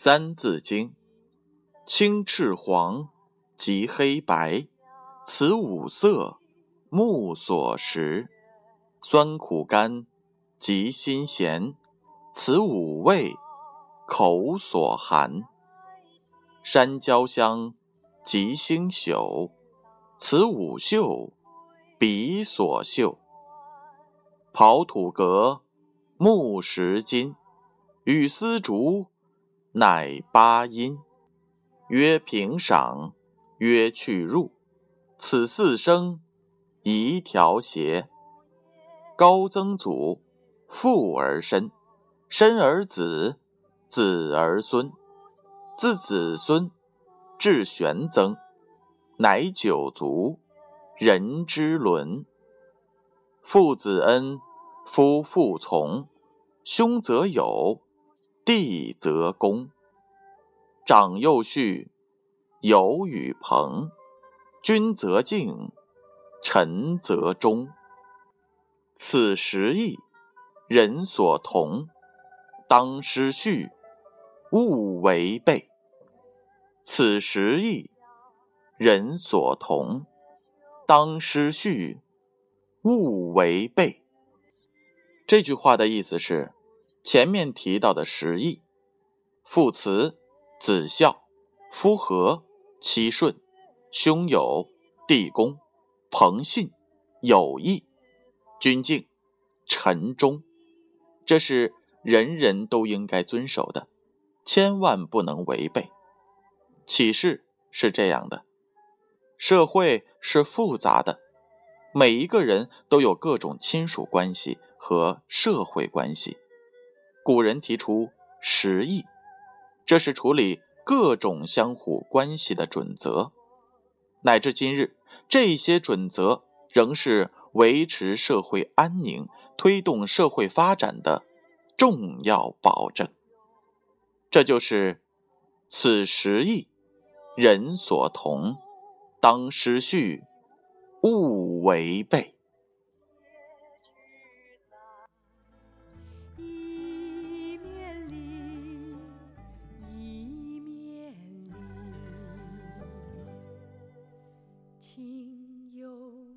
三字经：青赤黄，及黑白，此五色，目所识；酸苦甘，及辛咸，此五味，口所含。山椒香，及星宿，此五嗅，鼻所嗅。刨土革，木石金，与丝竹。乃八音，曰平赏，曰去入，此四声，宜调谐。高曾祖，父而身，身而子，子而孙，自子孙至玄曾，乃九族，人之伦。父子恩，夫妇从，兄则友。弟则恭，长幼序，友与朋，君则敬，臣则忠。此十义，人所同，当失序，勿违背。此十义，人所同，当失序，勿违背。这句话的意思是。前面提到的十义：父慈、子孝、夫和、妻顺、兄友、弟恭、朋信、友义、君敬、臣忠，这是人人都应该遵守的，千万不能违背。启示是这样的：社会是复杂的，每一个人都有各种亲属关系和社会关系。古人提出十义，这是处理各种相互关系的准则。乃至今日，这些准则仍是维持社会安宁、推动社会发展的重要保证。这就是“此十义，人所同，当失序，勿违背”。情有